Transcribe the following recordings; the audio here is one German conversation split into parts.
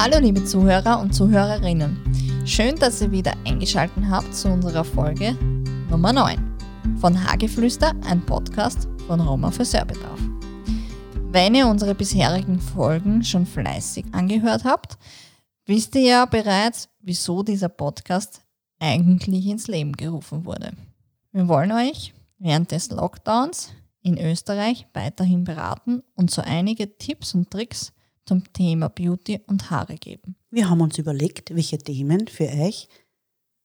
Hallo liebe Zuhörer und Zuhörerinnen. Schön, dass ihr wieder eingeschaltet habt zu unserer Folge Nummer 9 von Hageflüster, ein Podcast von Roma für Sörbedarf. Wenn ihr unsere bisherigen Folgen schon fleißig angehört habt, wisst ihr ja bereits, wieso dieser Podcast eigentlich ins Leben gerufen wurde. Wir wollen euch während des Lockdowns in Österreich weiterhin beraten und so einige Tipps und Tricks zum Thema Beauty und Haare geben. Wir haben uns überlegt, welche Themen für euch,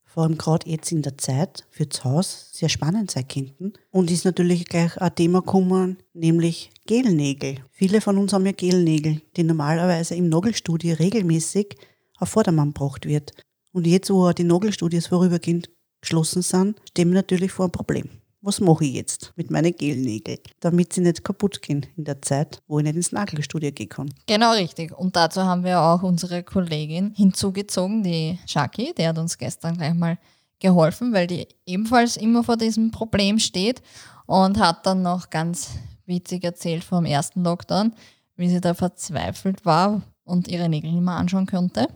vor allem gerade jetzt in der Zeit, für das Haus sehr spannend sein könnten. Und ist natürlich gleich ein Thema gekommen, nämlich Gelnägel. Viele von uns haben ja Gelnägel, die normalerweise im Nagelstudio regelmäßig auf Vordermann gebracht wird. Und jetzt, wo die Nagelstudios vorübergehend geschlossen sind, stehen wir natürlich vor einem Problem was mache ich jetzt mit meinen Gelnägeln, damit sie nicht kaputt gehen in der Zeit, wo ich nicht ins Nagelstudio gehen kann. Genau richtig. Und dazu haben wir auch unsere Kollegin hinzugezogen, die Shaki, die hat uns gestern gleich mal geholfen, weil die ebenfalls immer vor diesem Problem steht und hat dann noch ganz witzig erzählt vom ersten Lockdown, wie sie da verzweifelt war und ihre Nägel nicht mehr anschauen konnte.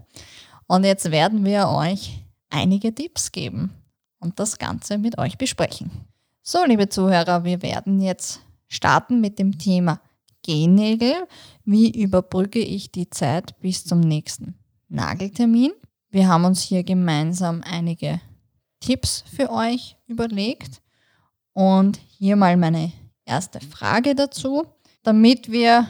Und jetzt werden wir euch einige Tipps geben und das Ganze mit euch besprechen. So, liebe Zuhörer, wir werden jetzt starten mit dem Thema Gennägel. Wie überbrücke ich die Zeit bis zum nächsten Nageltermin? Wir haben uns hier gemeinsam einige Tipps für euch überlegt. Und hier mal meine erste Frage dazu. Damit wir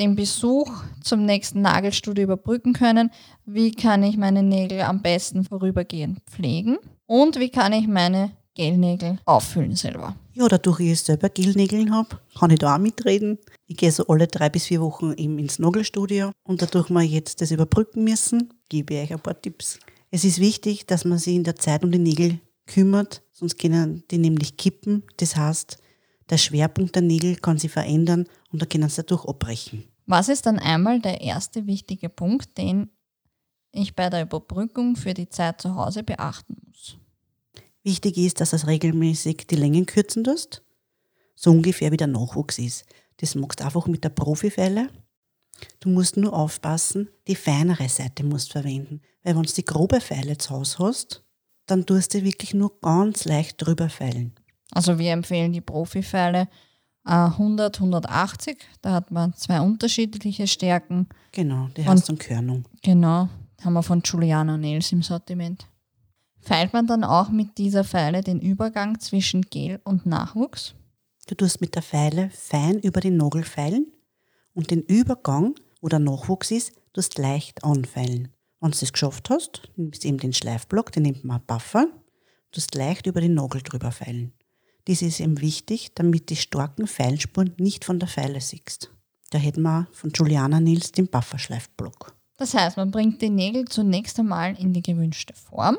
den Besuch zum nächsten Nagelstudio überbrücken können, wie kann ich meine Nägel am besten vorübergehend pflegen? Und wie kann ich meine Gelnägel auffüllen selber. Ja, dadurch ich selber Gelnägeln habe, kann ich da auch mitreden. Ich gehe so alle drei bis vier Wochen eben ins Nagelstudio und dadurch wir jetzt das überbrücken müssen, gebe ich euch ein paar Tipps. Es ist wichtig, dass man sich in der Zeit um die Nägel kümmert, sonst können die nämlich kippen. Das heißt, der Schwerpunkt der Nägel kann sich verändern und da können sie dadurch abbrechen. Was ist dann einmal der erste wichtige Punkt, den ich bei der Überbrückung für die Zeit zu Hause beachten muss? Wichtig ist, dass du regelmäßig die Längen kürzen tust, so ungefähr wie der Nachwuchs ist. Das magst du einfach mit der Profifeile. Du musst nur aufpassen, die feinere Seite musst du verwenden. Weil wenn du die grobe Feile zu Hause hast, dann tust du wirklich nur ganz leicht drüber feilen. Also wir empfehlen die Profifeile 100, 180. Da hat man zwei unterschiedliche Stärken. Genau, die hast du Körnung. Genau, haben wir von Juliana Nails im Sortiment. Feilt man dann auch mit dieser Feile den Übergang zwischen Gel und Nachwuchs? Du tust mit der Feile fein über den Nagel feilen und den Übergang, wo der Nachwuchs ist, tust leicht anfeilen. Wenn du das geschafft hast, nimmst du eben den Schleifblock, den nimmt man Buffer, tust leicht über den Nagel drüber feilen. Dies ist eben wichtig, damit die starken Feilspuren nicht von der Feile siehst. Da hätten wir von Juliana Nils den Bufferschleifblock. Das heißt, man bringt die Nägel zunächst einmal in die gewünschte Form,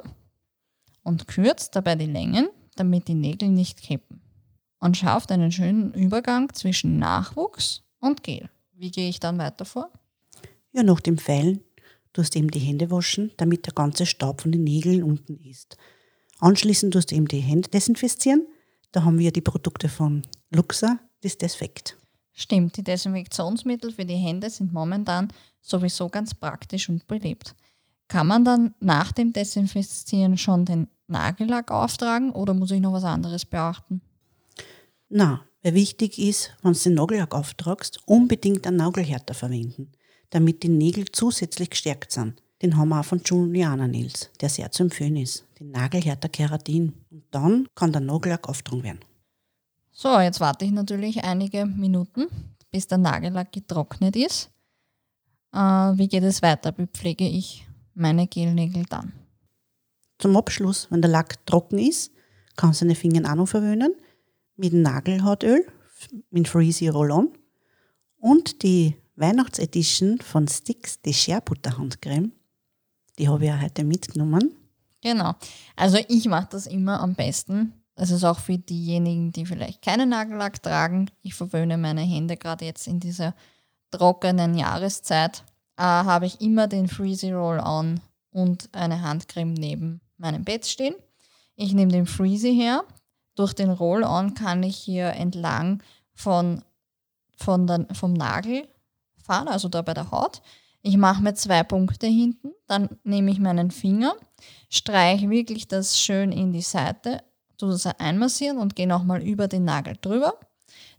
und kürzt dabei die Längen, damit die Nägel nicht kippen. Und schafft einen schönen Übergang zwischen Nachwuchs und Gel. Wie gehe ich dann weiter vor? Ja, nach dem Feilen tust du eben die Hände waschen, damit der ganze Staub von den Nägeln unten ist. Anschließend tust du eben die Hände desinfizieren. Da haben wir die Produkte von Luxa, das Desfekt. Stimmt, die Desinfektionsmittel für die Hände sind momentan sowieso ganz praktisch und belebt. Kann man dann nach dem Desinfizieren schon den Nagellack auftragen oder muss ich noch was anderes beachten? Na, wichtig ist, wenn du den Nagellack auftragst, unbedingt einen Nagelhärter verwenden, damit die Nägel zusätzlich gestärkt sind. Den haben wir auch von Juliana Nils, der sehr zu empfehlen ist. Den Nagelhärter Keratin. Und dann kann der Nagellack auftragen werden. So, jetzt warte ich natürlich einige Minuten, bis der Nagellack getrocknet ist. Äh, wie geht es weiter? Wie pflege ich meine Gelnägel dann? Zum Abschluss, wenn der Lack trocken ist, kannst du deine Finger auch noch verwöhnen mit Nagelhautöl, mit Freezy Roll-On und die Weihnachtsedition von Sticks, die Scherbutter-Handcreme. Die habe ich ja heute mitgenommen. Genau. Also ich mache das immer am besten. Das ist auch für diejenigen, die vielleicht keinen Nagellack tragen. Ich verwöhne meine Hände gerade jetzt in dieser trockenen Jahreszeit. Äh, habe ich immer den Freezy Roll-On und eine Handcreme neben meinem Bett stehen. Ich nehme den Freezy her. Durch den Roll-On kann ich hier entlang von, von der, vom Nagel fahren, also da bei der Haut. Ich mache mir zwei Punkte hinten, dann nehme ich meinen Finger, streiche wirklich das schön in die Seite, tue das einmassieren und gehe nochmal über den Nagel drüber.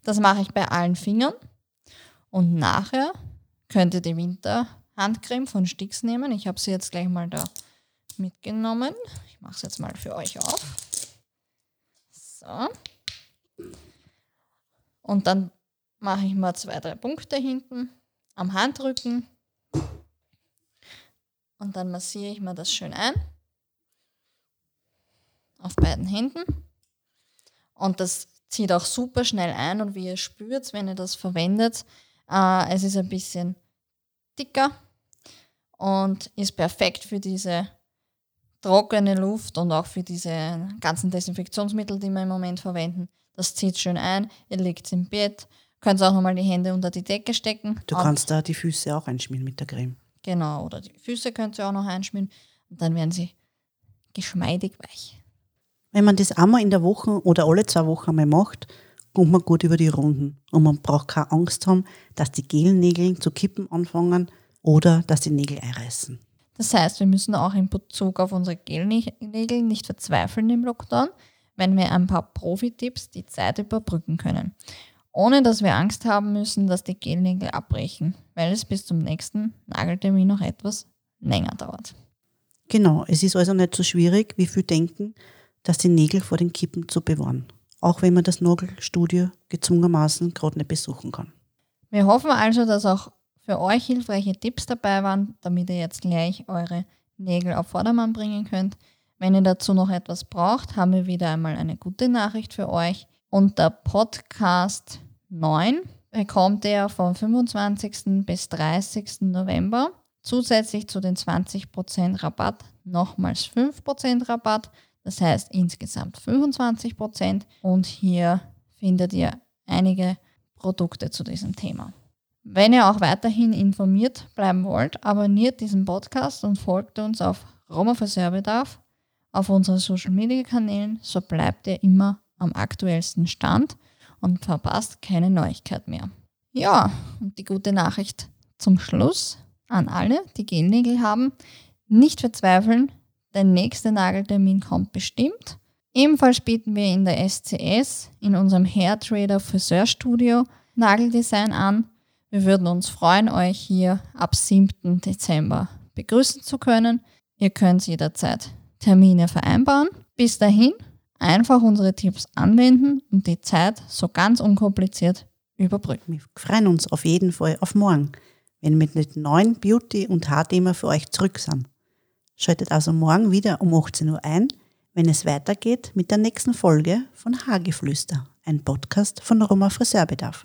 Das mache ich bei allen Fingern. Und nachher könnt ihr die Winterhandcreme von Stix nehmen. Ich habe sie jetzt gleich mal da mitgenommen. Ich mache es jetzt mal für euch auf. So. Und dann mache ich mal zwei, drei Punkte hinten am Handrücken. Und dann massiere ich mir das schön ein. Auf beiden Händen. Und das zieht auch super schnell ein. Und wie ihr spürt, wenn ihr das verwendet, äh, es ist ein bisschen dicker und ist perfekt für diese trockene Luft und auch für diese ganzen Desinfektionsmittel, die wir im Moment verwenden. Das zieht schön ein, ihr liegt im Bett, könnt auch nochmal die Hände unter die Decke stecken. Du kannst da die Füße auch einschmieren mit der Creme. Genau, oder die Füße könnt ihr auch noch einschmieren und dann werden sie geschmeidig weich. Wenn man das einmal in der Woche oder alle zwei Wochen einmal macht, kommt man gut über die Runden. Und man braucht keine Angst haben, dass die Gelnägel zu kippen anfangen oder dass die Nägel einreißen. Das heißt, wir müssen auch in Bezug auf unsere Gelnägel nicht verzweifeln im Lockdown, wenn wir ein paar Profi-Tipps die Zeit überbrücken können. Ohne dass wir Angst haben müssen, dass die Gelnägel abbrechen, weil es bis zum nächsten Nageltermin noch etwas länger dauert. Genau, es ist also nicht so schwierig, wie viele denken, dass die Nägel vor den Kippen zu bewahren. Auch wenn man das Nagelstudio gezwungenermaßen gerade nicht besuchen kann. Wir hoffen also, dass auch für euch hilfreiche Tipps dabei waren, damit ihr jetzt gleich eure Nägel auf Vordermann bringen könnt. Wenn ihr dazu noch etwas braucht, haben wir wieder einmal eine gute Nachricht für euch. Unter Podcast 9 bekommt ihr vom 25. bis 30. November zusätzlich zu den 20% Rabatt nochmals 5% Rabatt. Das heißt insgesamt 25% und hier findet ihr einige Produkte zu diesem Thema. Wenn ihr auch weiterhin informiert bleiben wollt, abonniert diesen Podcast und folgt uns auf Roma für Serviedarf auf unseren Social Media Kanälen, so bleibt ihr immer am aktuellsten Stand und verpasst keine Neuigkeit mehr. Ja, und die gute Nachricht zum Schluss an alle, die Gelnägel haben, nicht verzweifeln, der nächste Nageltermin kommt bestimmt. Ebenfalls bieten wir in der SCS, in unserem Hairtrader Friseurstudio, Nageldesign an wir würden uns freuen, euch hier ab 7. Dezember begrüßen zu können. Ihr könnt jederzeit Termine vereinbaren. Bis dahin einfach unsere Tipps anwenden und die Zeit so ganz unkompliziert überbrücken. Wir freuen uns auf jeden Fall auf morgen, wenn wir mit neuen Beauty- und Haarthema für euch zurück sind. Schaltet also morgen wieder um 18 Uhr ein, wenn es weitergeht mit der nächsten Folge von Haargeflüster, ein Podcast von Roma Friseurbedarf.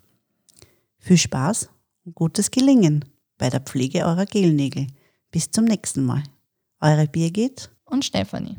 Viel Spaß und gutes Gelingen bei der Pflege eurer Gelnägel. Bis zum nächsten Mal. Eure Birgit und Stefanie.